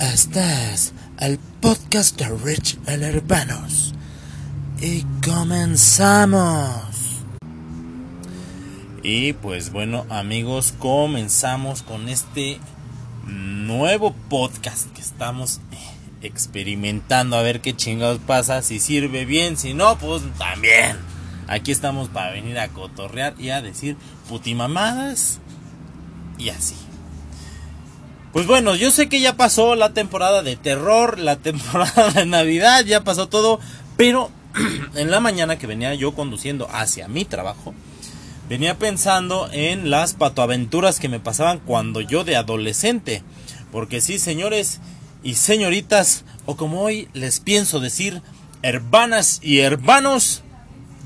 Este es el podcast de Rich El Hermanos. Y comenzamos. Y pues bueno amigos, comenzamos con este nuevo podcast que estamos experimentando a ver qué chingados pasa, si sirve bien, si no, pues también. Aquí estamos para venir a cotorrear y a decir putimamadas y así. Pues bueno, yo sé que ya pasó la temporada de terror, la temporada de Navidad, ya pasó todo, pero en la mañana que venía yo conduciendo hacia mi trabajo, venía pensando en las patoaventuras que me pasaban cuando yo de adolescente. Porque sí, señores y señoritas, o como hoy les pienso decir, hermanas y hermanos,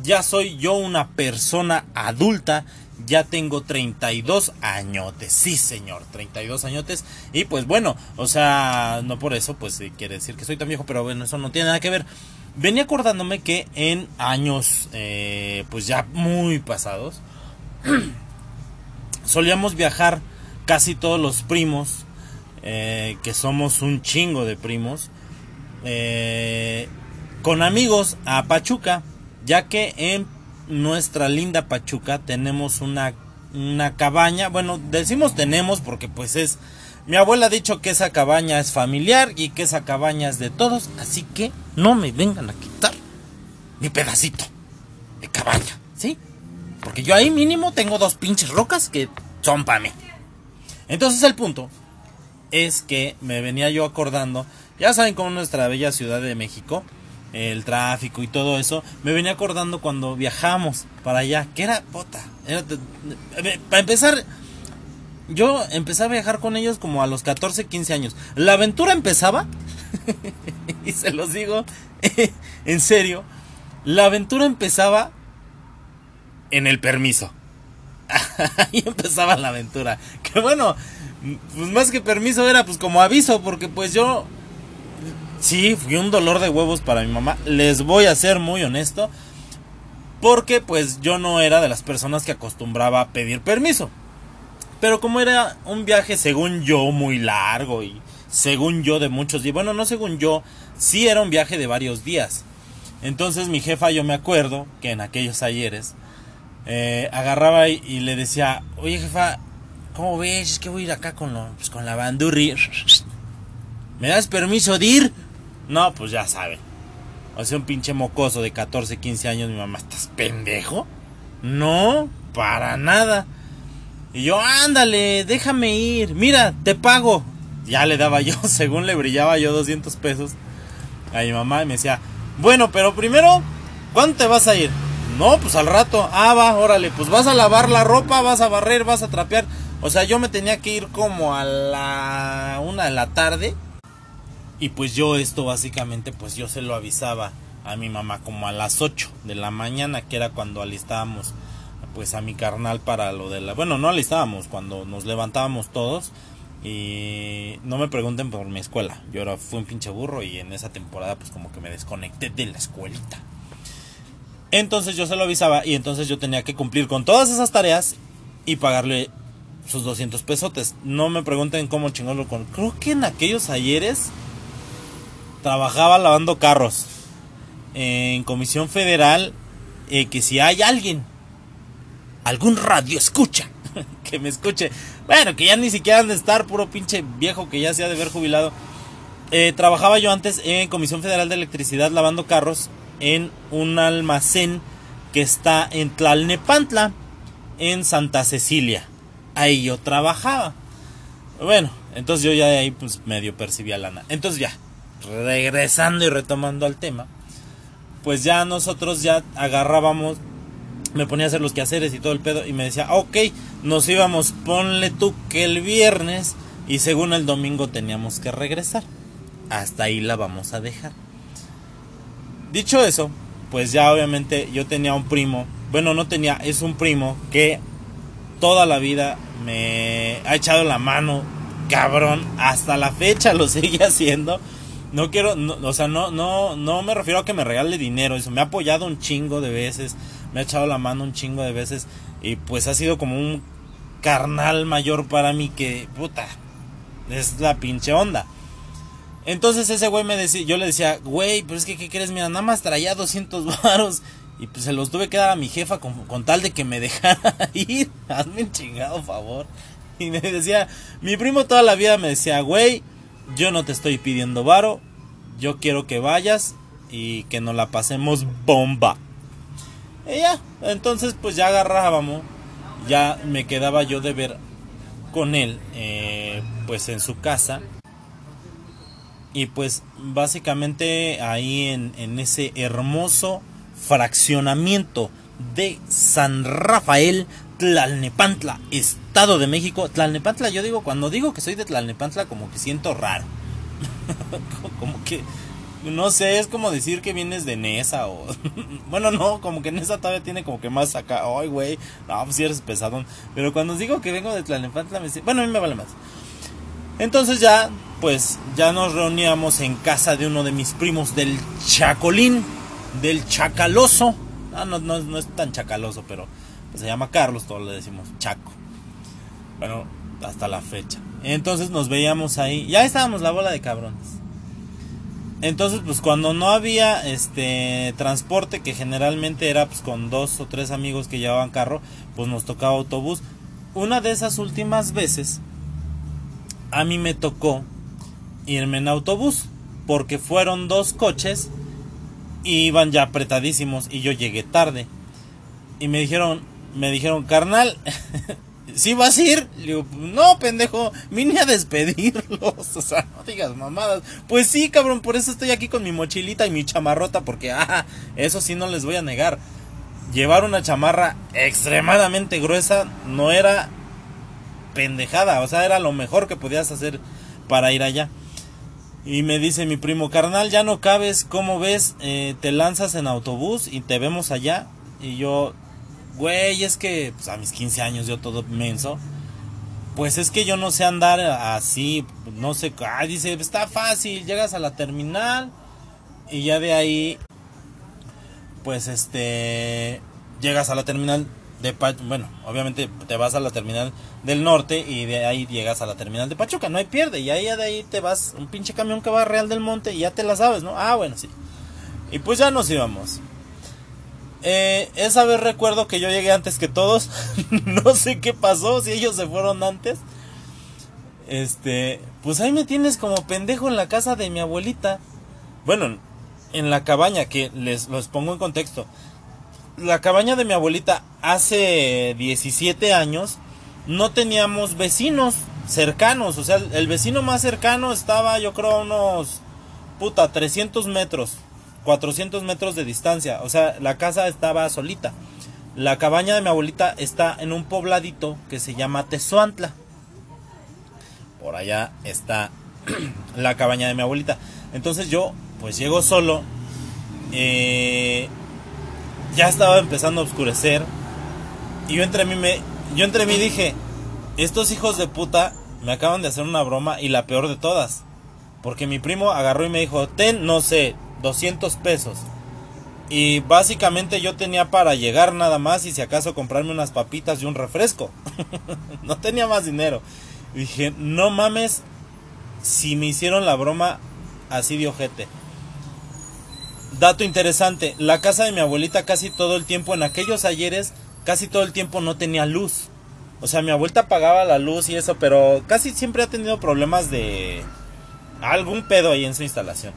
ya soy yo una persona adulta ya tengo 32 añotes. Sí, señor, 32 añotes. Y pues bueno, o sea, no por eso, pues quiere decir que soy tan viejo, pero bueno, eso no tiene nada que ver. Venía acordándome que en años, eh, pues ya muy pasados, solíamos viajar casi todos los primos, eh, que somos un chingo de primos, eh, con amigos a Pachuca, ya que en nuestra linda Pachuca tenemos una, una cabaña. Bueno, decimos tenemos porque pues es... Mi abuela ha dicho que esa cabaña es familiar y que esa cabaña es de todos. Así que no me vengan a quitar mi pedacito de cabaña, ¿sí? Porque yo ahí mínimo tengo dos pinches rocas que son para mí. Entonces el punto es que me venía yo acordando, ya saben cómo nuestra bella ciudad de México el tráfico y todo eso, me venía acordando cuando viajamos para allá, que era puta. para empezar, yo empecé a viajar con ellos como a los 14, 15 años. La aventura empezaba, y se los digo en serio, la aventura empezaba en el permiso. Ahí empezaba la aventura. Que bueno, pues más que permiso era pues como aviso, porque pues yo Sí, fue un dolor de huevos para mi mamá. Les voy a ser muy honesto. Porque pues yo no era de las personas que acostumbraba a pedir permiso. Pero como era un viaje según yo muy largo y según yo de muchos días. Bueno, no según yo, sí era un viaje de varios días. Entonces mi jefa, yo me acuerdo que en aquellos ayeres eh, agarraba y, le decía, oye jefa, ¿cómo ves? Es que voy a ir acá con, pues, con la bandurri. ¿Me das permiso de ir? No, pues ya sabe. O sea, un pinche mocoso de 14, 15 años, mi mamá, ¿estás pendejo? No, para nada. Y yo, ándale, déjame ir. Mira, te pago. Ya le daba yo, según le brillaba yo 200 pesos a mi mamá y me decía, bueno, pero primero, ¿cuándo te vas a ir? No, pues al rato. Ah, va, órale, pues vas a lavar la ropa, vas a barrer, vas a trapear. O sea, yo me tenía que ir como a la una de la tarde y pues yo esto básicamente pues yo se lo avisaba a mi mamá como a las 8 de la mañana, que era cuando alistábamos pues a mi carnal para lo de la... Bueno, no alistábamos, cuando nos levantábamos todos y no me pregunten por mi escuela. Yo era, fui un pinche burro y en esa temporada pues como que me desconecté de la escuelita. Entonces yo se lo avisaba y entonces yo tenía que cumplir con todas esas tareas y pagarle sus 200 pesotes. No me pregunten cómo chingón con... Creo que en aquellos ayeres trabajaba lavando carros en Comisión Federal. Eh, que si hay alguien, algún radio escucha, que me escuche, bueno, que ya ni siquiera han de estar, puro pinche viejo que ya se ha de ver jubilado. Eh, trabajaba yo antes en Comisión Federal de Electricidad lavando carros en un almacén que está en Tlalnepantla, en Santa Cecilia. Ahí yo trabajaba. Bueno, entonces yo ya de ahí pues medio percibía lana. Entonces ya, regresando y retomando al tema, pues ya nosotros ya agarrábamos, me ponía a hacer los quehaceres y todo el pedo y me decía, ok, nos íbamos, ponle tú que el viernes y según el domingo teníamos que regresar. Hasta ahí la vamos a dejar. Dicho eso, pues ya obviamente yo tenía un primo, bueno, no tenía, es un primo que toda la vida me ha echado la mano, cabrón, hasta la fecha lo sigue haciendo no quiero, o sea, no, no, no me refiero a que me regale dinero, eso me ha apoyado un chingo de veces, me ha echado la mano un chingo de veces y pues ha sido como un carnal mayor para mí que, puta, es la pinche onda. Entonces ese güey me decía, yo le decía, güey, pero es que, ¿qué crees? Mira, nada más traía 200 varos. Y pues se los tuve que dar a mi jefa con, con tal de que me dejara ir. Hazme un chingado favor. Y me decía, mi primo toda la vida me decía, güey, yo no te estoy pidiendo varo. Yo quiero que vayas y que nos la pasemos bomba. Y ya, entonces pues ya agarrábamos. Ya me quedaba yo de ver con él, eh, pues en su casa. Y pues básicamente ahí en, en ese hermoso fraccionamiento de San Rafael, Tlalnepantla, Estado de México. Tlalnepantla, yo digo, cuando digo que soy de Tlalnepantla, como que siento raro. como que, no sé, es como decir que vienes de Nesa o... bueno, no, como que Nesa todavía tiene como que más acá. Ay, güey, no, pues si eres pesadón. Pero cuando digo que vengo de Tlalnepantla, me bueno, a mí me vale más. Entonces ya, pues, ya nos reuníamos en casa de uno de mis primos del Chacolín del chacaloso. Ah, no, no, no, es tan chacaloso, pero se llama Carlos, todos le decimos Chaco. Bueno, hasta la fecha. Entonces nos veíamos ahí, ya estábamos la bola de cabrones. Entonces, pues cuando no había este transporte, que generalmente era pues con dos o tres amigos que llevaban carro, pues nos tocaba autobús. Una de esas últimas veces, a mí me tocó irme en autobús, porque fueron dos coches iban ya apretadísimos y yo llegué tarde. Y me dijeron, me dijeron, carnal, ¿sí vas a ir? Le digo, no, pendejo, vine a despedirlos. O sea, no digas mamadas. Pues sí, cabrón, por eso estoy aquí con mi mochilita y mi chamarrota, porque, ah, eso sí no les voy a negar. Llevar una chamarra extremadamente gruesa no era pendejada, o sea, era lo mejor que podías hacer para ir allá. Y me dice mi primo, carnal, ya no cabes, ¿cómo ves? Eh, te lanzas en autobús y te vemos allá. Y yo, güey, es que pues, a mis 15 años yo todo menso. Pues es que yo no sé andar así, no sé, ah, dice, está fácil, llegas a la terminal y ya de ahí, pues este, llegas a la terminal bueno, obviamente te vas a la terminal del norte y de ahí llegas a la terminal de Pachuca, no hay pierde, y ahí de ahí te vas, un pinche camión que va a Real del Monte y ya te la sabes, ¿no? Ah, bueno, sí. Y pues ya nos íbamos. Eh, esa vez recuerdo que yo llegué antes que todos, no sé qué pasó, si ellos se fueron antes. Este, pues ahí me tienes como pendejo en la casa de mi abuelita. Bueno, en la cabaña, que les los pongo en contexto la cabaña de mi abuelita hace 17 años no teníamos vecinos cercanos. O sea, el vecino más cercano estaba yo creo a unos, puta, 300 metros, 400 metros de distancia. O sea, la casa estaba solita. La cabaña de mi abuelita está en un pobladito que se llama Tezuantla. Por allá está la cabaña de mi abuelita. Entonces yo, pues llego solo. Eh, ya estaba empezando a oscurecer. Y yo entre mí me. Yo entre mí dije. Estos hijos de puta me acaban de hacer una broma y la peor de todas. Porque mi primo agarró y me dijo, ten, no sé, 200 pesos. Y básicamente yo tenía para llegar nada más y si acaso comprarme unas papitas y un refresco. no tenía más dinero. Y dije, no mames si me hicieron la broma así de ojete. Dato interesante, la casa de mi abuelita casi todo el tiempo, en aquellos ayeres, casi todo el tiempo no tenía luz. O sea, mi abuelita apagaba la luz y eso, pero casi siempre ha tenido problemas de algún pedo ahí en su instalación.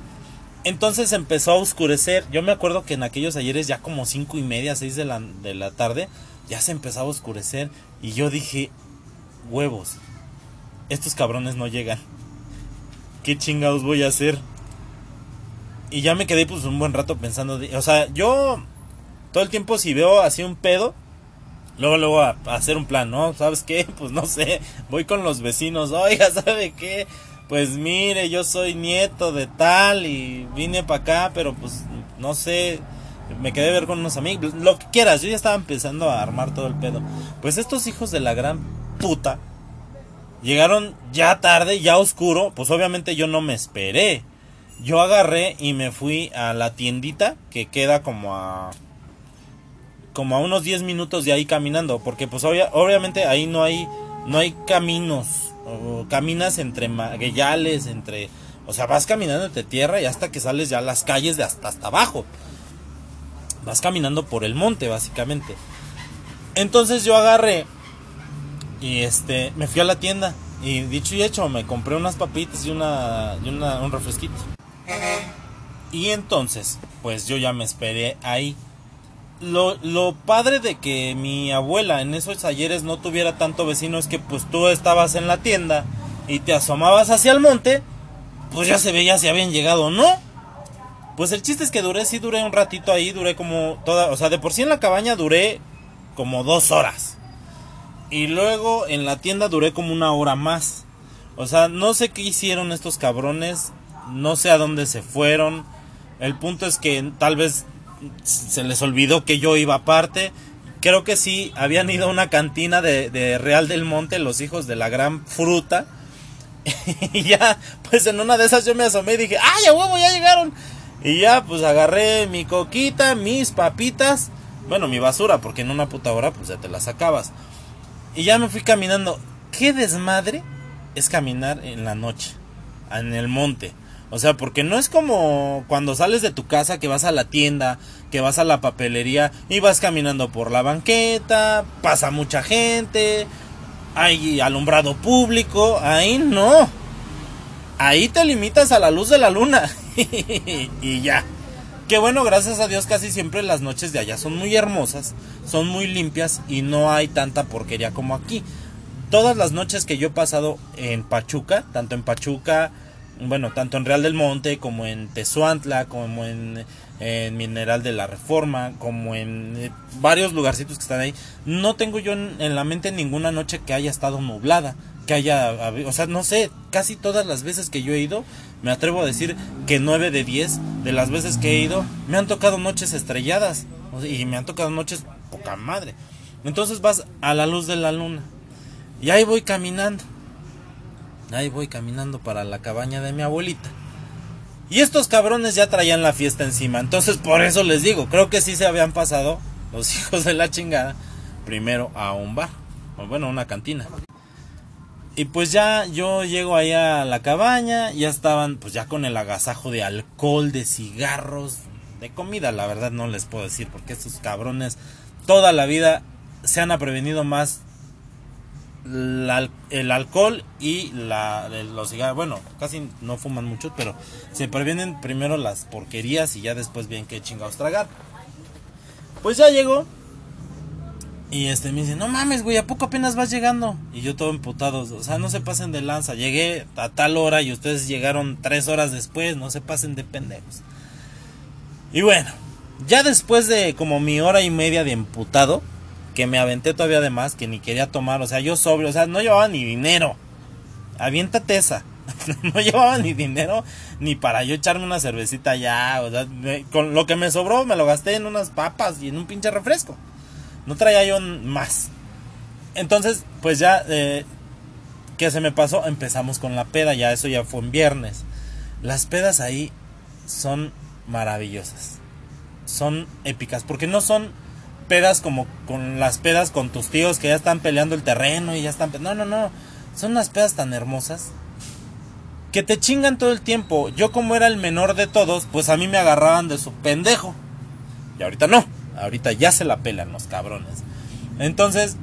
Entonces empezó a oscurecer. Yo me acuerdo que en aquellos ayeres, ya como cinco y media, seis de la, de la tarde, ya se empezaba a oscurecer. Y yo dije, huevos, estos cabrones no llegan. ¿Qué chingados voy a hacer? Y ya me quedé pues un buen rato pensando, o sea, yo todo el tiempo si veo así un pedo, luego luego a, hacer un plan, ¿no? ¿Sabes qué? Pues no sé, voy con los vecinos, oiga, ¿sabe qué? Pues mire, yo soy nieto de tal y vine para acá, pero pues no sé, me quedé a ver con unos amigos, lo que quieras, yo ya estaba empezando a armar todo el pedo. Pues estos hijos de la gran puta llegaron ya tarde, ya oscuro, pues obviamente yo no me esperé yo agarré y me fui a la tiendita que queda como a como a unos 10 minutos de ahí caminando, porque pues obviamente ahí no hay no hay caminos, o caminas entre magueyales, entre O sea, vas caminando de tierra y hasta que sales ya a las calles de hasta, hasta abajo. Vas caminando por el monte, básicamente. Entonces yo agarré y este, me fui a la tienda. Y dicho y hecho, me compré unas papitas y, una, y una, un refresquito. Y entonces, pues yo ya me esperé ahí. Lo, lo padre de que mi abuela en esos ayeres no tuviera tanto vecino es que pues tú estabas en la tienda y te asomabas hacia el monte, pues ya se veía si habían llegado o no. Pues el chiste es que duré, sí duré un ratito ahí, duré como toda, o sea, de por sí en la cabaña duré como dos horas. Y luego en la tienda duré como una hora más. O sea, no sé qué hicieron estos cabrones, no sé a dónde se fueron. El punto es que tal vez se les olvidó que yo iba aparte. Creo que sí, habían ido a una cantina de, Real del Monte, los hijos de la gran fruta. y ya, pues en una de esas yo me asomé y dije, ¡ay, a huevo, ya llegaron! Y ya, pues agarré mi coquita, mis papitas, bueno, mi basura, porque en una puta hora, pues ya te la sacabas. Y ya me fui caminando. ¿Qué desmadre es caminar en la noche? En el monte. O sea, porque no es como cuando sales de tu casa, que vas a la tienda, que vas a la papelería y vas caminando por la banqueta, pasa mucha gente, hay alumbrado público, ahí no. Ahí te limitas a la luz de la luna y ya. Que bueno, gracias a Dios casi siempre las noches de allá son muy hermosas, son muy limpias y no hay tanta porquería como aquí. Todas las noches que yo he pasado en Pachuca, tanto en Pachuca, bueno, tanto en Real del Monte como en Tezuantla, como en, Mineral de la Reforma, como en eh, varios lugarcitos que están ahí, no tengo yo en, la mente ninguna noche que haya estado nublada, que haya, o sea, no sé, casi todas las veces que yo he ido, me atrevo a decir que 9 de 10 de las veces que he ido, me han tocado noches estrelladas, y me han tocado noches poca madre. Entonces vas a la luz de la luna, y ahí voy caminando Ahí voy caminando para la cabaña de mi abuelita. Y estos cabrones ya traían la fiesta encima. Entonces por eso les digo, creo que sí se habían pasado los hijos de la chingada primero a un bar. O bueno, una cantina. Y pues ya yo llego ahí a la cabaña, ya estaban pues ya con el agasajo de alcohol, de cigarros, de comida, la verdad no les puedo decir porque estos cabrones toda la vida se han prevenido más el alcohol y la, los cigarros, bueno, casi no fuman mucho, pero se previenen primero las porquerías y ya después bien qué chingados tragar. Pues ya llegó. Y este me dice, no mames, güey, ¿a poco apenas vas llegando? Y yo todo emputado, o sea, no se pasen de lanza, llegué a tal hora y ustedes llegaron tres horas después, no se pasen de pendejos. Y bueno, ya después de como mi hora y media de emputado, que me aventé todavía de más, que ni quería tomar, o sea, yo sobrio, o sea, no llevaba ni dinero. Aviéntate esa. no llevaba ni dinero ni para yo echarme una cervecita ya, o sea, con lo que me sobró me lo gasté en unas papas y en un pinche refresco. No traía yo más. Entonces, pues ya eh, que se me pasó, empezamos con la peda, ya eso ya fue en viernes. Las pedas ahí son maravillosas. Son épicas, porque no son pedas como con las pedas con tus tíos que ya están peleando el terreno y ya están... No, no, no. Son unas pedas tan hermosas que te chingan todo el tiempo. Yo como era el menor de todos, pues a mí me agarraban de su pendejo. Y ahorita no. Ahorita ya se la pelan los cabrones. Entonces,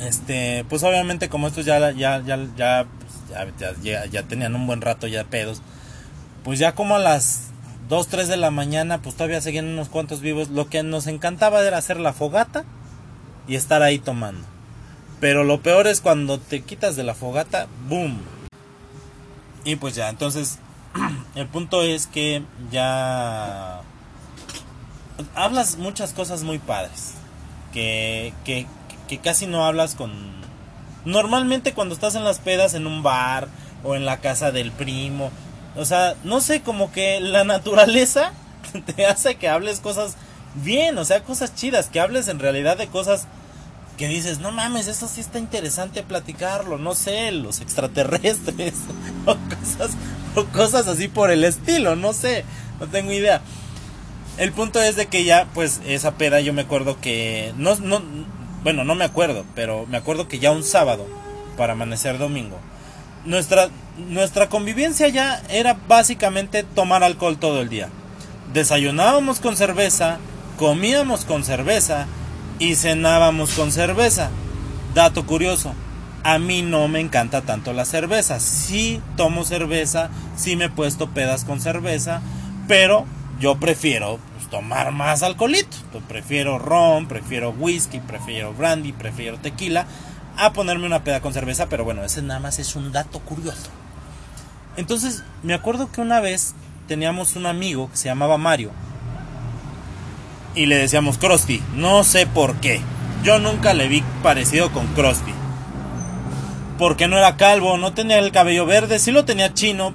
este, pues obviamente como estos ya, ya, ya, ya, pues, ya, tenían un buen rato ya pedos. Pues ya como a las 2, 3 de la mañana, pues todavía seguían unos cuantos vivos. Lo que nos encantaba era hacer la fogata y estar ahí tomando. Pero lo peor es cuando te quitas de la fogata, ¡boom! Y pues ya, entonces, el punto es que ya hablas muchas cosas muy padres. Que, que, que casi no hablas con... Normalmente cuando estás en las pedas en un bar o en la casa del primo o sea, no sé, como que la naturaleza te hace que hables cosas bien, o sea, cosas chidas, que hables en realidad de cosas que dices, no mames, eso sí está interesante platicarlo, no sé, los extraterrestres, o cosas, o cosas así por el estilo, no sé, no tengo idea. El punto es de que ya, pues, esa peda yo me acuerdo que, no, no, bueno, no me acuerdo, pero me acuerdo que ya un sábado, para amanecer domingo, nuestra, nuestra convivencia ya era básicamente tomar alcohol todo el día. Desayunábamos con cerveza, comíamos con cerveza y cenábamos con cerveza. Dato curioso, a mí no me encanta tanto la cerveza. Sí tomo cerveza, sí me he puesto pedas con cerveza, pero yo prefiero pues, tomar más alcoholito. prefiero ron, prefiero whisky, prefiero brandy, prefiero tequila a ponerme una peda con cerveza, pero bueno, ese nada más es un dato curioso. Entonces, me acuerdo que una vez teníamos un amigo que se llamaba Mario y le decíamos Krusty, no sé por qué. Yo nunca le vi parecido con Krusty. Porque no era calvo, no tenía el cabello verde, sí lo tenía chino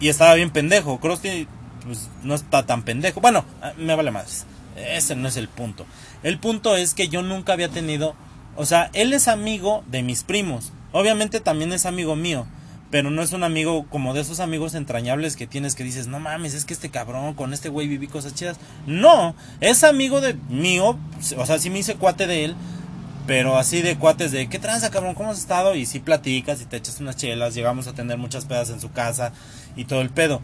y estaba bien pendejo. Krusty pues, no está tan pendejo. Bueno, ah, me vale más. Ese no es el punto. El punto es que yo nunca había tenido. O sea, él es amigo de mis primos. Obviamente también es amigo mío. Pero no es un amigo como de esos amigos entrañables que tienes que dices, no mames, es que este cabrón, con este güey viví cosas chidas. No, es amigo de mío. O sea, sí me hice cuate de él. Pero así de cuates de, ¿qué tranza, cabrón? ¿Cómo has estado? Y si platicas y te echas unas chelas. Llegamos a tener muchas pedas en su casa y todo el pedo.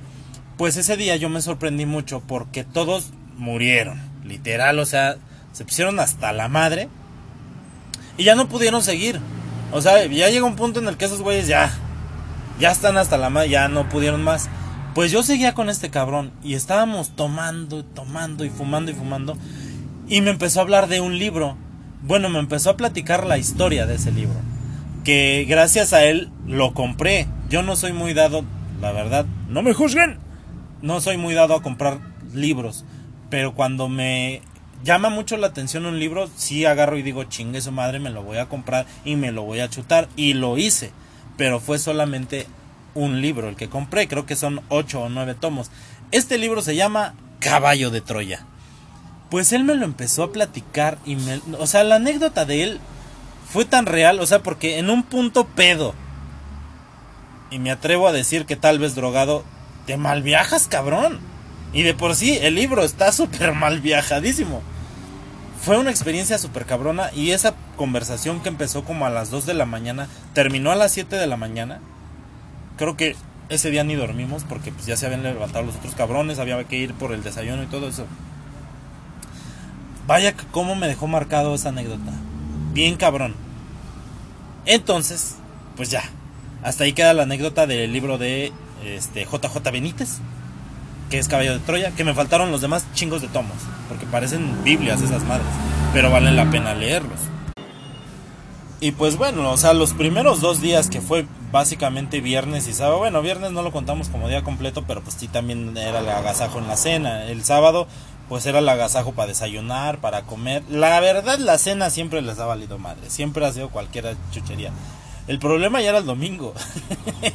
Pues ese día yo me sorprendí mucho porque todos murieron, literal, o sea, se pusieron hasta la madre y ya no pudieron seguir. O sea, ya llega un punto en el que esos güeyes ya, ya están hasta la madre, ya no pudieron más. Pues yo seguía con este cabrón y estábamos tomando, tomando y fumando y fumando. Y me empezó a hablar de un libro. Bueno, me empezó a platicar la historia de ese libro. Que gracias a él lo compré. Yo no soy muy dado, la verdad, no me juzguen no soy muy dado a comprar libros, pero cuando me llama mucho la atención un libro, sí agarro y digo, chingue su madre, me lo voy a comprar y me lo voy a chutar. Y lo hice, pero fue solamente un libro el que compré, creo que son ocho o nueve tomos. Este libro se llama Caballo de Troya. Pues él me lo empezó a platicar y me... O sea, la anécdota de él fue tan real, o sea, porque en un punto pedo, y me atrevo a decir que tal vez drogado, te mal viajas, cabrón. Y de por sí, el libro está súper mal viajadísimo. Fue una experiencia súper cabrona y esa conversación que empezó como a las 2 de la mañana, terminó a las 7 de la mañana. Creo que ese día ni dormimos porque pues ya se habían levantado los otros cabrones, había que ir por el desayuno y todo eso. Vaya cómo me dejó marcado esa anécdota. Bien cabrón. Entonces, pues ya. Hasta ahí queda la anécdota del libro de este, JJ Benítez, que es Caballo de Troya, que me faltaron los demás chingos de tomos, porque parecen Biblias esas madres, pero valen la pena leerlos. Y pues bueno, o sea, los primeros dos días que fue básicamente viernes y sábado, bueno, viernes no lo contamos como día completo, pero pues sí también era el agasajo en la cena. El sábado pues era el agasajo para desayunar, para comer. La verdad la cena siempre les ha valido madre, siempre ha sido cualquier chuchería. El problema ya era el domingo.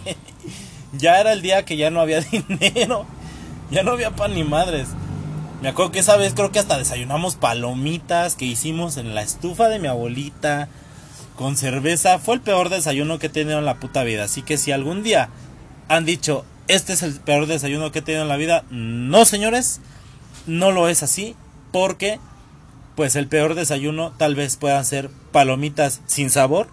ya era el día que ya no había dinero. Ya no había pan ni madres. Me acuerdo que esa vez creo que hasta desayunamos palomitas que hicimos en la estufa de mi abuelita con cerveza. Fue el peor desayuno que he tenido en la puta vida. Así que si algún día han dicho, este es el peor desayuno que he tenido en la vida, no señores, no lo es así. Porque, pues el peor desayuno tal vez puedan ser palomitas sin sabor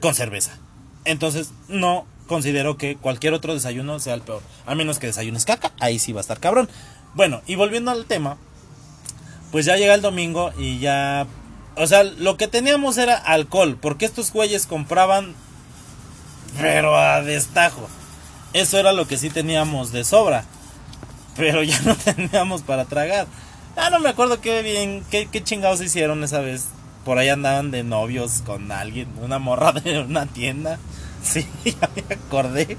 con cerveza. Entonces, no considero que cualquier otro desayuno sea el peor. A menos que desayunes caca, ahí sí va a estar cabrón. Bueno, y volviendo al tema, pues ya llega el domingo y ya... O sea, lo que teníamos era alcohol, porque estos güeyes compraban, pero a destajo. Eso era lo que sí teníamos de sobra, pero ya no teníamos para tragar. Ah, no me acuerdo qué bien, qué, qué chingados hicieron esa vez. Por ahí andaban de novios con alguien, una morra de una tienda. Sí, ya me acordé.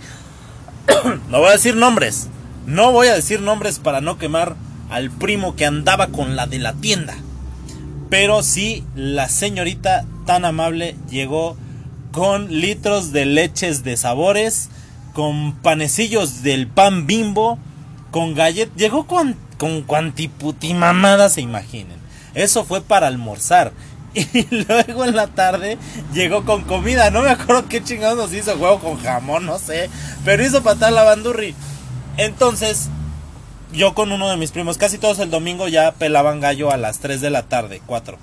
no voy a decir nombres. No voy a decir nombres para no quemar al primo que andaba con la de la tienda. Pero sí, la señorita tan amable llegó con litros de leches de sabores, con panecillos del pan bimbo, con galletas. Llegó con, con mamada se imaginen. Eso fue para almorzar. Y luego en la tarde llegó con comida. No me acuerdo qué chingados nos hizo, huevo con jamón, no sé. Pero hizo patar la bandurri. Entonces, yo con uno de mis primos, casi todos el domingo ya pelaban gallo a las 3 de la tarde, 4.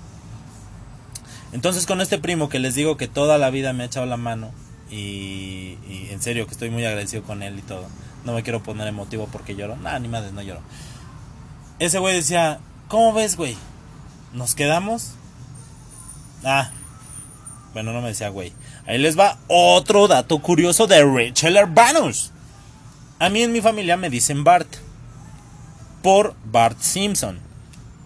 Entonces con este primo que les digo que toda la vida me ha echado la mano, Y, en serio que estoy muy agradecido con él y todo. No me quiero poner emotivo porque lloro. Nah, ni madre, no lloro. Ese güey decía, ¿cómo ves, güey? ¿Nos quedamos? Ah, bueno, no me decía, güey. Ahí les va otro dato curioso de Rachel Urbanus. A mí en mi familia me dicen Bart. Por Bart Simpson.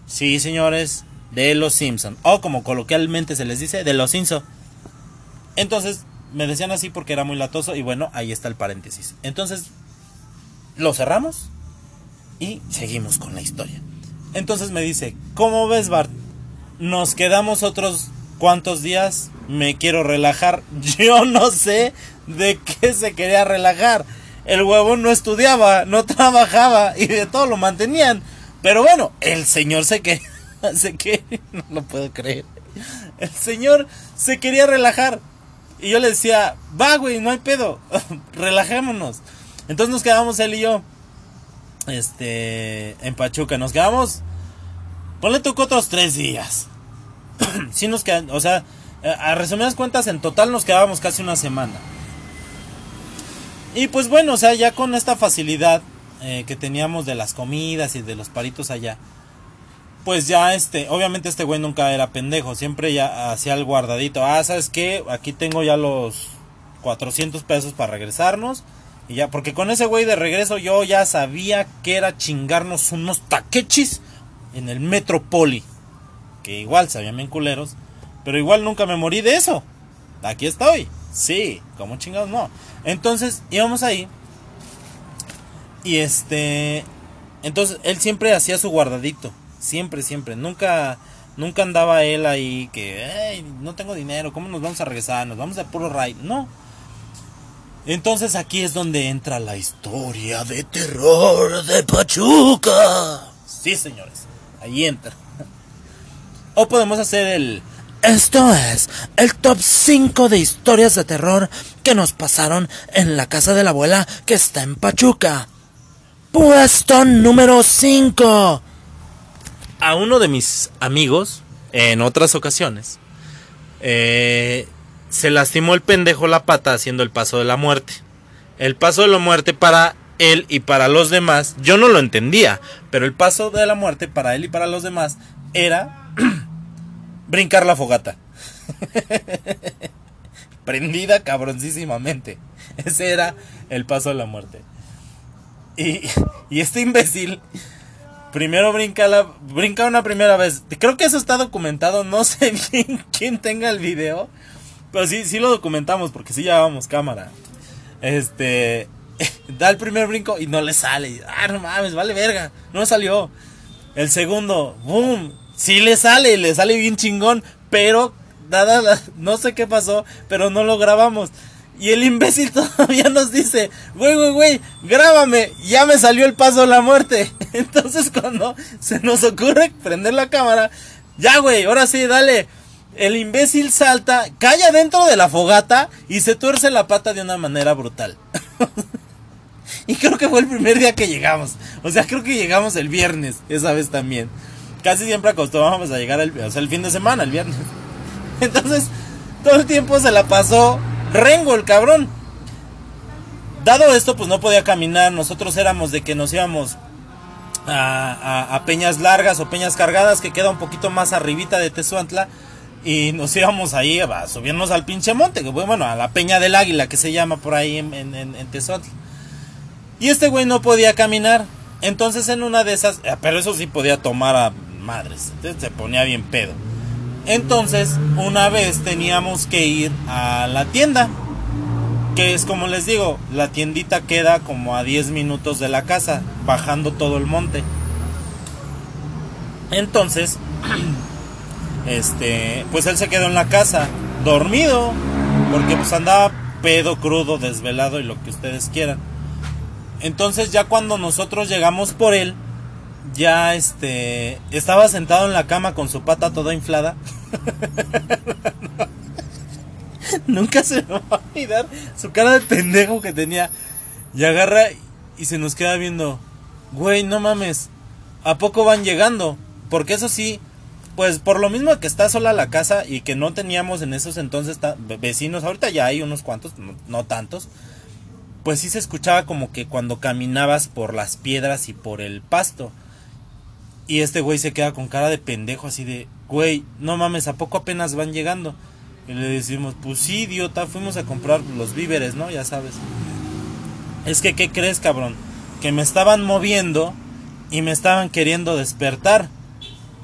Sí, señores, de los Simpson. O como coloquialmente se les dice, de los Simpson. Entonces, me decían así porque era muy latoso. Y bueno, ahí está el paréntesis. Entonces, lo cerramos. Y seguimos con la historia. Entonces me dice, ¿cómo ves, Bart? Nos quedamos otros cuantos días. Me quiero relajar. Yo no sé de qué se quería relajar. El huevón no estudiaba, no trabajaba y de todo lo mantenían. Pero bueno, el señor se quería, se que no lo puedo creer. El señor se quería relajar. Y yo le decía, va, güey, no hay pedo, relajémonos. Entonces nos quedamos él y yo, este, en Pachuca. Nos quedamos, ponle tú otros tres días. sí nos quedan, o sea, a resumidas cuentas, en total nos quedábamos casi una semana. Y pues bueno, o sea, ya con esta facilidad eh, que teníamos de las comidas y de los paritos allá, pues ya este, obviamente este güey nunca era pendejo, siempre ya hacía el guardadito. Ah, ¿sabes qué? Aquí tengo ya los 400 pesos para regresarnos. Y ya, porque con ese güey de regreso yo ya sabía que era chingarnos unos taquechis en el Metropoli. Que igual sabían bien culeros. Pero igual nunca me morí de eso. Aquí estoy. Sí, como chingados no. Entonces íbamos ahí. Y este. Entonces él siempre hacía su guardadito. Siempre, siempre. Nunca. Nunca andaba él ahí que, no tengo dinero, ¿cómo nos vamos a regresar? Nos vamos de puro ride. No. Entonces aquí es donde entra la historia de terror de Pachuca. Sí, señores, ahí entra. O podemos hacer el... Esto es el top 5 de historias de terror que nos pasaron en la casa de la abuela que está en Pachuca. Puesto número 5. A uno de mis amigos, en otras ocasiones, eh, se lastimó el pendejo la pata haciendo el paso de la muerte. El paso de la muerte para él y para los demás, yo no lo entendía, pero el paso de la muerte para él y para los demás era brincar la fogata. Prendida cabroncísimamente. Ese era el paso de la muerte. Y, y este imbécil primero brinca la brinca una primera vez. Creo que eso está documentado, no sé quién tenga el video, pero sí sí lo documentamos porque sí llevábamos cámara. Este da el primer brinco y no le sale. Ah, no mames, vale verga, no salió. El segundo, boom, sí le sale, le sale bien chingón, pero nada, no sé qué pasó, pero no lo grabamos. Y el imbécil todavía nos dice, güey, güey, güey, grábame, ya me salió el paso de la muerte. Entonces cuando se nos ocurre prender la cámara, ya, güey, ahora sí, dale. El imbécil salta, cae dentro de la fogata y se tuerce la pata de una manera brutal. y creo que fue el primer día que llegamos. O sea, creo que llegamos el viernes, esa vez también. Casi siempre acostumbrábamos a llegar el, fin de semana, el viernes. Entonces, todo el tiempo se la pasó rengo el cabrón. Dado esto, pues no podía caminar. Nosotros éramos de que nos íbamos a, peñas largas o peñas cargadas, que queda un poquito más arribita de Tezuantla. Y nos íbamos ahí a subirnos al pinche monte, que bueno, a la peña del águila, que se llama por ahí en, en, Y este güey no podía caminar. Entonces en una de esas, eh, pero eso sí podía tomar a madres. se ponía bien pedo. Entonces, una vez teníamos que ir a la tienda. Que es como les digo, la tiendita queda como a 10 minutos de la casa, bajando todo el monte. Entonces, este, pues él se quedó en la casa, dormido, porque pues andaba pedo, crudo, desvelado y lo que ustedes quieran. Entonces ya cuando nosotros llegamos por él, ya este estaba sentado en la cama con su pata toda inflada. Nunca se me va a olvidar su cara de pendejo que tenía. Y agarra y se nos queda viendo. Güey, no mames. ¿A poco van llegando? Porque eso sí, pues por lo mismo que está sola la casa y que no teníamos en esos entonces vecinos, ahorita ya hay unos cuantos, no, tantos, pues sí se escuchaba como que cuando caminabas por las piedras y por el pasto. Y este güey se queda con cara de pendejo así de, güey, no mames, ¿a poco apenas van llegando? Y le decimos, pues sí, idiota, fuimos a comprar los víveres, ¿no? Ya sabes. Es que, ¿qué crees, cabrón? Que me estaban moviendo y me estaban queriendo despertar.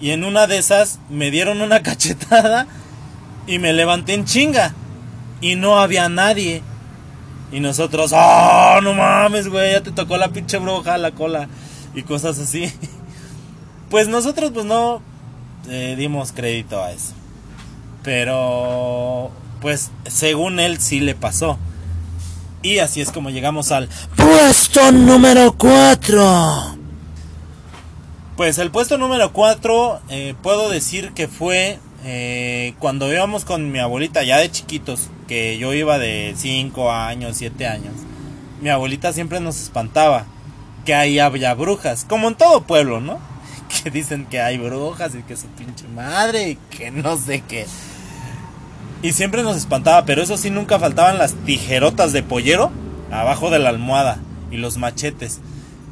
Y en una de esas me dieron una cachetada y me levanté en chinga. Y no había nadie. Y nosotros, ¡oh, no mames, güey! Ya te tocó la pinche bruja la cola. Y cosas así. Pues nosotros, pues no eh, dimos crédito a eso. Pero, pues, según él sí le pasó. Y así es como llegamos al puesto número 4. Pues el puesto número 4 eh, puedo decir que fue eh, cuando íbamos con mi abuelita ya de chiquitos, que yo iba de 5 años, 7 años. Mi abuelita siempre nos espantaba que ahí había brujas, como en todo pueblo, ¿no? Que dicen que hay brujas y que su pinche madre y que no sé qué. Y siempre nos espantaba, pero eso sí nunca faltaban las tijerotas de pollero abajo de la almohada y los machetes.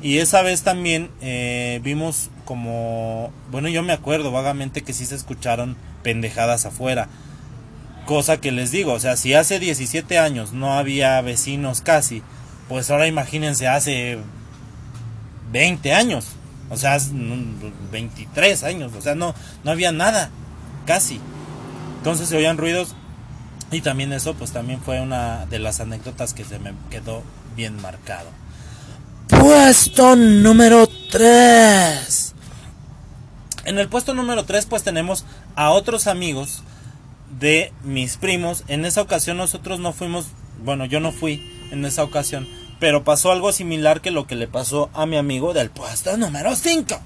Y esa vez también eh, vimos como, bueno, yo me acuerdo vagamente que sí se escucharon pendejadas afuera. Cosa que les digo, o sea, si hace 17 años no había vecinos casi, pues ahora imagínense hace 20 años, o sea, 23 años, o sea, no, no había nada, casi. Entonces se oían ruidos y también eso, pues también fue una de las anécdotas que se me quedó bien marcado. Puesto número 3. En el puesto número 3 pues tenemos a otros amigos de mis primos. En esa ocasión nosotros no fuimos, bueno yo no fui en esa ocasión, pero pasó algo similar que lo que le pasó a mi amigo del puesto número 5.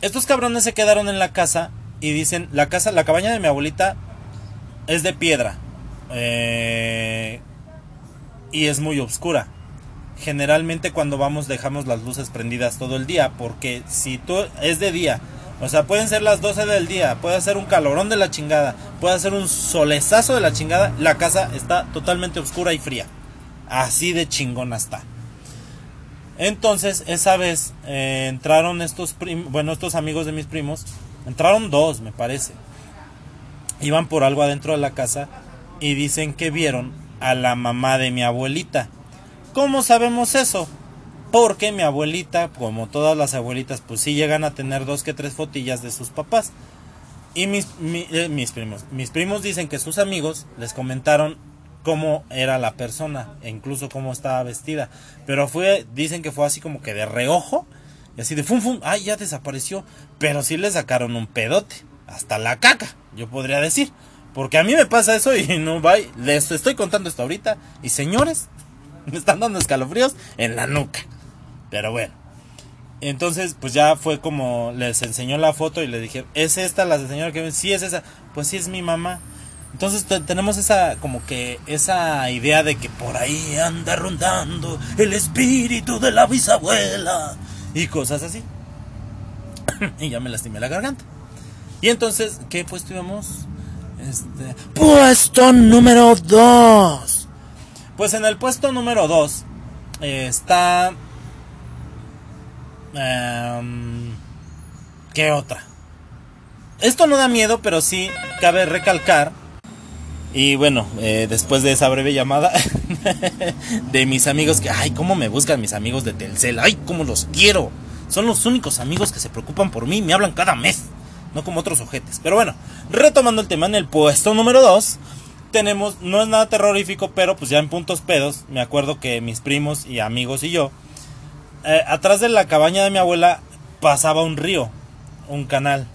Estos cabrones se quedaron en la casa y dicen, la casa, la cabaña de mi abuelita es de piedra eh, y es muy oscura generalmente cuando vamos dejamos las luces prendidas todo el día, porque si tú es de día, o sea, pueden ser las 12 del día, puede ser un calorón de la chingada, puede ser un solezazo de la chingada, la casa está totalmente oscura y fría. Así de chingona está. Entonces, esa vez eh, entraron estos bueno, estos amigos de mis primos, entraron dos, me parece. Iban por algo adentro de la casa y dicen que vieron a la mamá de mi abuelita ¿Cómo sabemos eso? Porque mi abuelita, como todas las abuelitas, pues sí llegan a tener dos que tres fotillas de sus papás. Y mis, eh, mis primos, mis primos dicen que sus amigos les comentaron cómo era la persona e incluso cómo estaba vestida. Pero fue, dicen que fue así como que de reojo y así de fum fum, ay, ya desapareció. Pero sí le sacaron un pedote, hasta la caca, yo podría decir. Porque a mí me pasa eso y no va, les estoy contando esto ahorita. Y señores, me están dando escalofríos en la nuca. Pero bueno. Entonces, pues ya fue como les enseñó la foto y le dije, ¿es esta la señora que ven? Sí, es esa. Pues sí, es mi mamá. Entonces tenemos esa, como que, esa idea de que por ahí anda rondando el espíritu de la bisabuela. Y cosas así. y ya me lastimé la garganta. Y entonces, ¿qué puesto íbamos? Este, puesto número 2. Pues en el puesto número 2 eh, está... Em, ¿Qué otra? Esto no da miedo, pero sí cabe recalcar. Y bueno, eh, después de esa breve llamada de mis amigos que, ay, cómo me buscan mis amigos de Telcel, ay, cómo los quiero. Son los únicos amigos que se preocupan por mí, me hablan cada mes, no como otros ojetes. Pero bueno, retomando el tema en el puesto número 2, tenemos, no es nada terrorífico, pero pues ya en puntos pedos, me acuerdo que mis primos y amigos y yo, eh, atrás de la cabaña de mi abuela pasaba un río, un canal.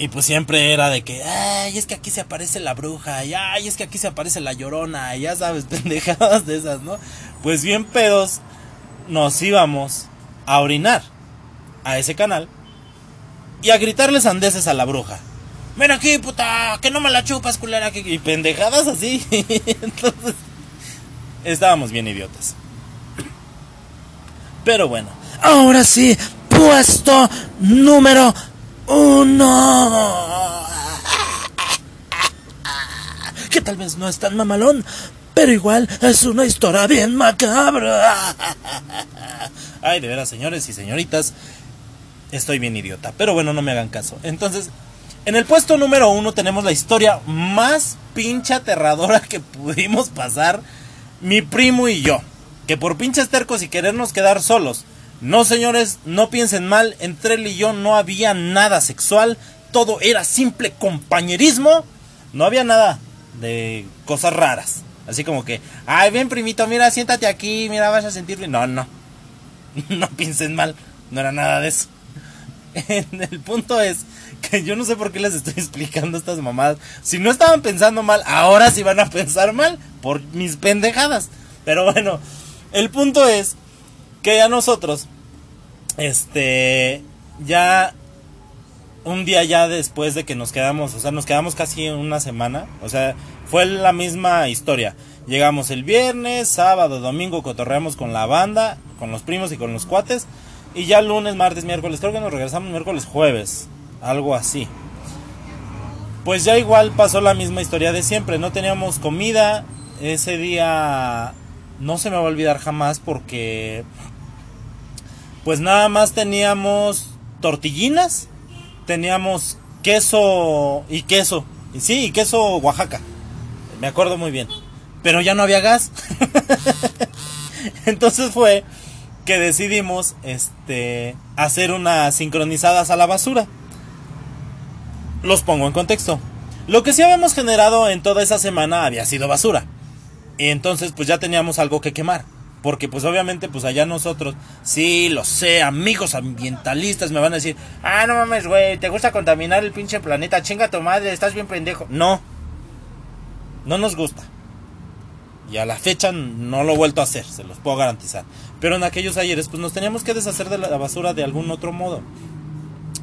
Y pues siempre era de que, ay, es que aquí se aparece la bruja, y ay, es que aquí se aparece la llorona, y ya sabes, pendejadas de esas, ¿no? Pues bien pedos, nos íbamos a orinar a ese canal y a gritarles andeses a la bruja ven aquí, puta, que no me la chupas, culera, y pendejadas así. Entonces, estábamos bien idiotas. Pero bueno, ahora sí, puesto número uno. Que tal vez no es tan mamalón, pero igual es una historia bien macabra. Ay, de veras, señores y señoritas, estoy bien idiota. Pero bueno, no me hagan caso. Entonces, en el puesto número uno tenemos la historia más pinche aterradora que pudimos pasar mi primo y yo. Que por pinches tercos y querernos quedar solos. No, señores, no piensen mal, entre él y yo no había nada sexual, todo era simple compañerismo, no había nada de cosas raras. Así como que, ay, ven primito, mira, siéntate aquí, mira, vas a sentirme. No, no, no piensen mal, no era nada de eso. El punto es que yo no sé por qué les estoy explicando estas mamadas. Si no estaban pensando mal, ahora sí van a pensar mal por mis pendejadas. Pero bueno, el punto es que ya nosotros, este, ya un día ya después de que nos quedamos, o sea, nos quedamos casi una semana, o sea, fue la misma historia. Llegamos el viernes, sábado, domingo, cotorreamos con la banda, con los primos y con los cuates, y ya lunes, martes, miércoles, creo que nos regresamos miércoles, jueves, algo así. Pues ya igual pasó la misma historia de siempre, no teníamos comida, ese día no se me va a olvidar jamás porque pues nada más teníamos tortillinas, teníamos queso y queso, y sí, y queso Oaxaca, me acuerdo muy bien, pero ya no había gas. Entonces fue que decidimos este hacer unas sincronizadas a la basura. Los pongo en contexto. Lo que sí habíamos generado en toda esa semana había sido basura. Y entonces pues ya teníamos algo que quemar. Porque pues obviamente pues allá nosotros, sí, lo sé, amigos ambientalistas me van a decir, ah, no mames, güey, te gusta contaminar el pinche planeta, chinga tu madre, estás bien pendejo. No, no nos gusta. Y a la fecha no lo he vuelto a hacer, se los puedo garantizar. Pero en aquellos ayeres pues nos teníamos que deshacer de la basura de algún otro modo.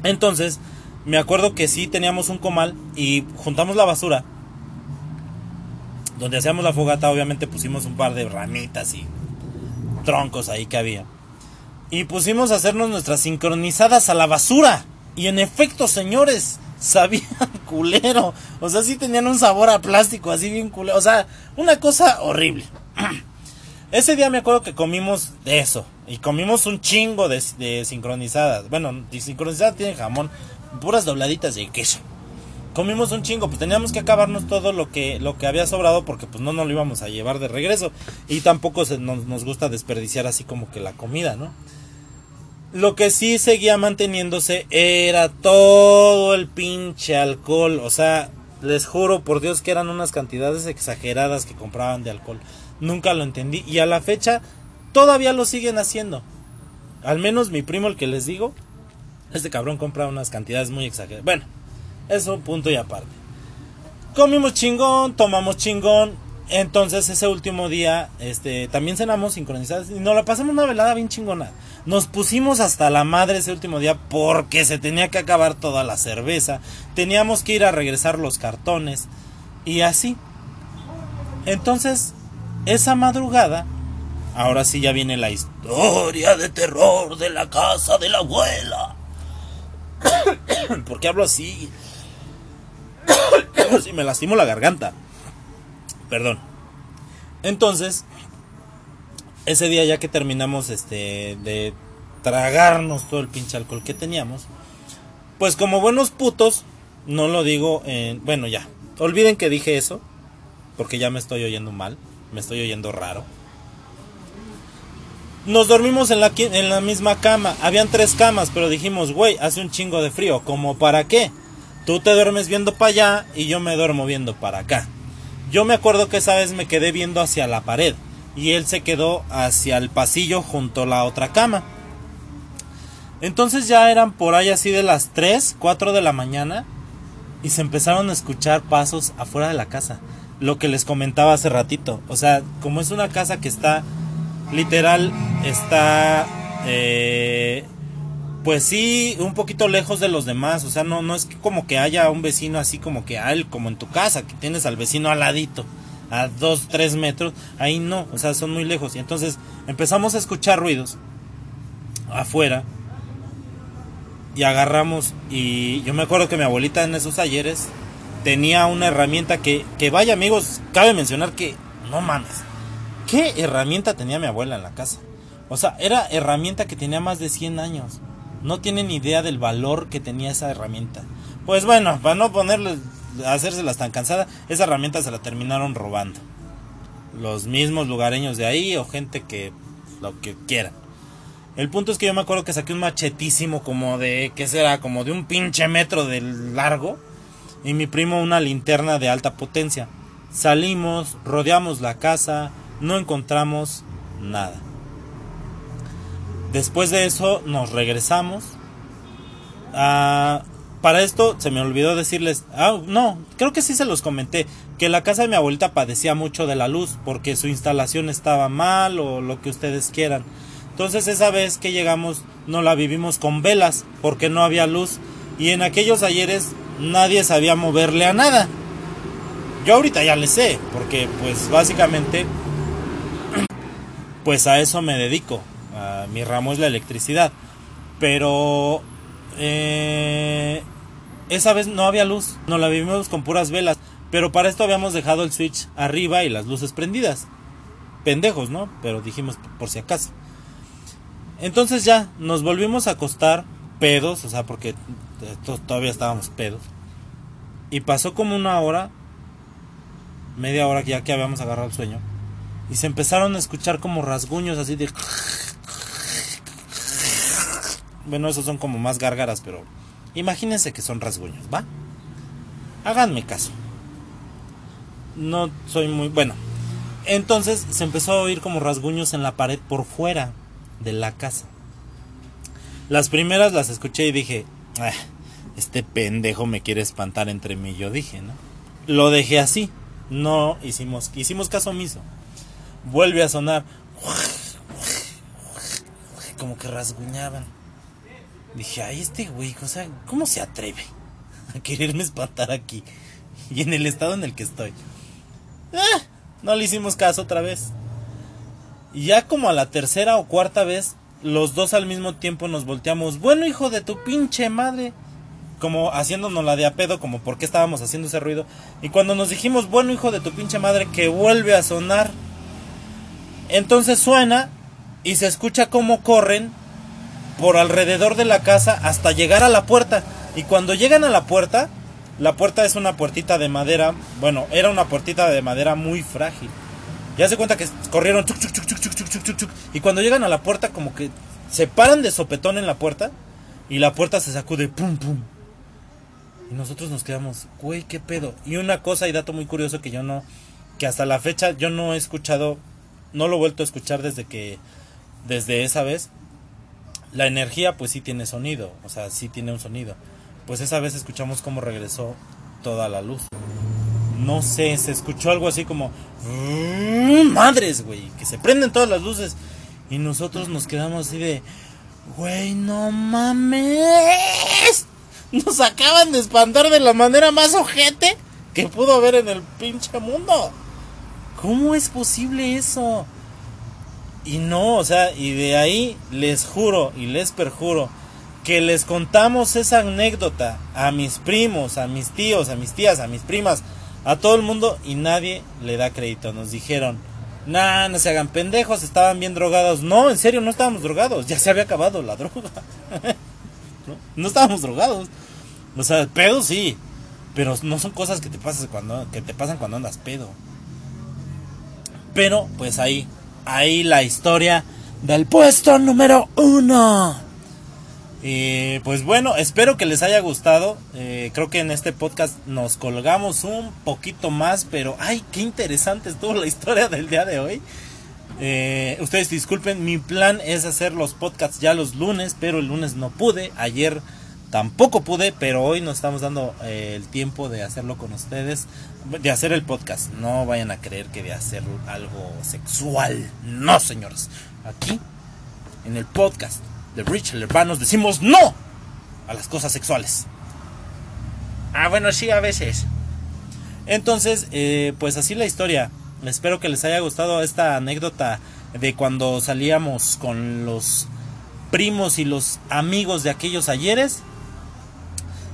Entonces, me acuerdo que sí teníamos un comal y juntamos la basura. Donde hacíamos la fogata, obviamente pusimos un par de ramitas y troncos ahí que había. Y pusimos a hacernos nuestras sincronizadas a la basura. Y en efecto, señores, sabían culero. O sea, sí tenían un sabor a plástico, así bien culero. O sea, una cosa horrible. Ese día me acuerdo que comimos de eso. Y comimos un chingo de, de sincronizadas. Bueno, sincronizadas tienen jamón. Puras dobladitas de queso comimos un chingo, pues teníamos que acabarnos todo lo que, lo que había sobrado porque pues no nos lo íbamos a llevar de regreso. Y tampoco nos, nos gusta desperdiciar así como que la comida, ¿no? Lo que sí seguía manteniéndose era todo el pinche alcohol. O sea, les juro por Dios que eran unas cantidades exageradas que compraban de alcohol. Nunca lo entendí. Y a la fecha todavía lo siguen haciendo. Al menos mi primo, el que les digo, este cabrón compra unas cantidades muy exageradas. Bueno, eso punto y aparte. Comimos chingón, tomamos chingón. Entonces ese último día, este, también cenamos sincronizadas y nos la pasamos una velada bien chingona. Nos pusimos hasta la madre ese último día porque se tenía que acabar toda la cerveza. Teníamos que ir a regresar los cartones y así. Entonces, esa madrugada, ahora sí ya viene la historia de terror de la casa de la abuela. ¿Por qué hablo así? si me lastimo la garganta. Perdón. Entonces, ese día ya que terminamos este de tragarnos todo el pinche alcohol que teníamos, pues como buenos putos, no lo digo en, bueno, ya. Olviden que dije eso, porque ya me estoy oyendo mal, me estoy oyendo raro. Nos dormimos en la, en la misma cama. Habían tres camas, pero dijimos, güey, hace un chingo de frío. ¿Como para qué? Tú te duermes viendo para allá y yo me duermo viendo para acá. Yo me acuerdo que esa vez me quedé viendo hacia la pared y él se quedó hacia el pasillo junto a la otra cama. Entonces ya eran por ahí así de las 3, 4 de la mañana y se empezaron a escuchar pasos afuera de la casa. Lo que les comentaba hace ratito. O sea, como es una casa que está literal, está eh, pues sí, un poquito lejos de los demás, o sea, no, no es como que haya un vecino así como que a él, como en tu casa, que tienes al vecino al ladito, a dos, tres metros, ahí no, o sea, son muy lejos. Y entonces empezamos a escuchar ruidos afuera y agarramos y yo me acuerdo que mi abuelita en esos ayeres tenía una herramienta que, que vaya amigos, cabe mencionar que no mames, ¿qué herramienta tenía mi abuela en la casa? O sea, era herramienta que tenía más de 100 años. No tienen idea del valor que tenía esa herramienta. Pues bueno, para no ponerle, hacérselas tan cansada, esa herramienta se la terminaron robando. Los mismos lugareños de ahí o gente que lo que quieran. El punto es que yo me acuerdo que saqué un machetísimo como de, ¿qué será? Como de un pinche metro de largo. Y mi primo una linterna de alta potencia. Salimos, rodeamos la casa, no encontramos nada. Después de eso nos regresamos. Ah, para esto se me olvidó decirles, ah, no, creo que sí se los comenté, que la casa de mi abuelita padecía mucho de la luz porque su instalación estaba mal o lo que ustedes quieran. Entonces esa vez que llegamos no la vivimos con velas porque no había luz y en aquellos ayeres nadie sabía moverle a nada. Yo ahorita ya le sé porque pues básicamente pues a eso me dedico. Mi ramo es la electricidad. Pero eh, esa vez no había luz, no la vivimos con puras velas. Pero para esto habíamos dejado el switch arriba y las luces prendidas. Pendejos, ¿no? Pero dijimos por si acaso. Entonces ya nos volvimos a acostar pedos, o sea, porque todavía estábamos pedos. Y pasó como una hora, media hora ya que habíamos agarrado el sueño. Y se empezaron a escuchar como rasguños así de... Bueno, esos son como más gárgaras, pero imagínense que son rasguños, ¿va? Háganme caso. No soy muy... Bueno. Entonces se empezó a oír como rasguños en la pared por fuera de la casa. Las primeras las escuché y dije, ah, este pendejo me quiere espantar entre mí, yo dije, ¿no? Lo dejé así, no hicimos, hicimos caso omiso. Vuelve a sonar, como que rasguñaban. Dije, ay, este güey, o sea, ¿cómo se atreve a quererme espantar aquí? Y en el estado en el que estoy. Ah, no le hicimos caso otra vez. Y ya como a la tercera o cuarta vez, los dos al mismo tiempo nos volteamos. Bueno, hijo de tu pinche madre. Como haciéndonos la de a pedo, como por qué estábamos haciendo ese ruido. Y cuando nos dijimos, bueno, hijo de tu pinche madre, que vuelve a sonar. Entonces suena y se escucha cómo corren por alrededor de la casa hasta llegar a la puerta. Y cuando llegan a la puerta, la puerta es una puertita de madera. Bueno, era una puertita de madera muy frágil. Ya se cuenta que corrieron y cuando llegan a la puerta como que se paran de sopetón en la puerta y la puerta se sacude pum pum. Y nosotros nos quedamos, güey, qué pedo. Y una cosa y dato muy curioso que yo no que hasta la fecha yo no he escuchado, no lo he vuelto a escuchar desde que desde esa vez. La energía pues sí tiene sonido, o sea, sí tiene un sonido. Pues esa vez escuchamos cómo regresó toda la luz no sé, se escuchó algo así como, mm, madres, güey, que se prenden todas las luces. Y nosotros nos quedamos así de, güey, no mames. Nos acaban de espantar de la manera más ojete que pudo haber en el pinche mundo. ¿Cómo es posible eso? Y no, o sea, y de ahí les juro y les perjuro que les contamos esa anécdota a mis primos, a mis tíos, a mis tías, a mis primas, a todo el mundo y nadie le da crédito. Nos dijeron, nah, no se hagan pendejos, estaban bien drogados. No, en serio, no estábamos drogados, ya se había acabado la droga. ¿No? estábamos drogados. O sea, pedo sí, pero no son cosas que te, pasas cuando, que te pasan cuando andas pedo. Pero, pues ahí, ahí la historia del puesto número uno. Y pues bueno, espero que les haya gustado. Eh, creo que en este podcast nos colgamos un poquito más, pero ay, qué interesante estuvo la historia del día de hoy. Eh, ustedes disculpen, mi plan es hacer los podcasts ya los lunes, pero el lunes no pude. Ayer tampoco pude, pero hoy nos estamos dando eh, el tiempo de hacerlo con ustedes, de hacer el podcast. No vayan a creer que de hacer algo sexual. No, señores. Aquí, en el podcast de Rich Hermanos decimos no a las cosas sexuales. Ah, bueno, sí, a veces. Entonces, eh, pues así la historia. Espero que les haya gustado esta anécdota de cuando salíamos con los primos y los amigos de aquellos ayeres.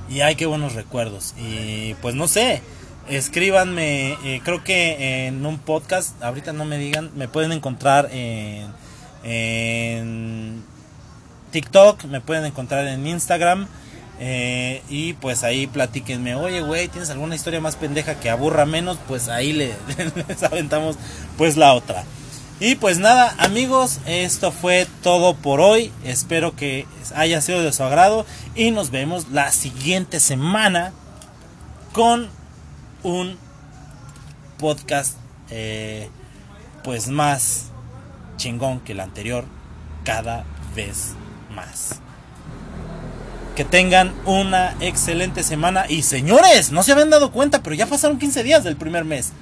Y hay que buenos recuerdos. Y pues no sé, escríbanme, eh, creo que en un podcast, ahorita no me digan, me pueden encontrar en, TikTok, me pueden encontrar en Instagram. Eh, y pues ahí platíquenme, oye güey, ¿tienes alguna historia más pendeja que aburra menos? Pues ahí le, les aventamos pues la otra. Y pues nada, amigos, esto fue todo por hoy. Espero que haya sido de su agrado. Y nos vemos la siguiente semana con un podcast eh, pues más chingón que el anterior cada vez más. Que tengan una excelente semana. Y señores, no se habían dado cuenta, pero ya pasaron 15 días del primer mes.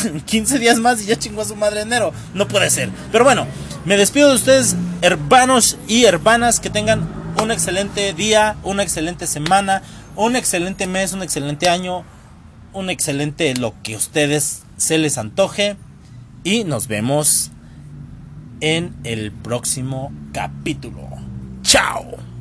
15 días más y ya chingó a su madre enero. No puede ser. Pero bueno, me despido de ustedes, hermanos y hermanas. Que tengan un excelente día, una excelente semana, un excelente mes, un excelente año, un excelente lo que ustedes se les antoje. Y nos vemos en el próximo capítulo. Chao.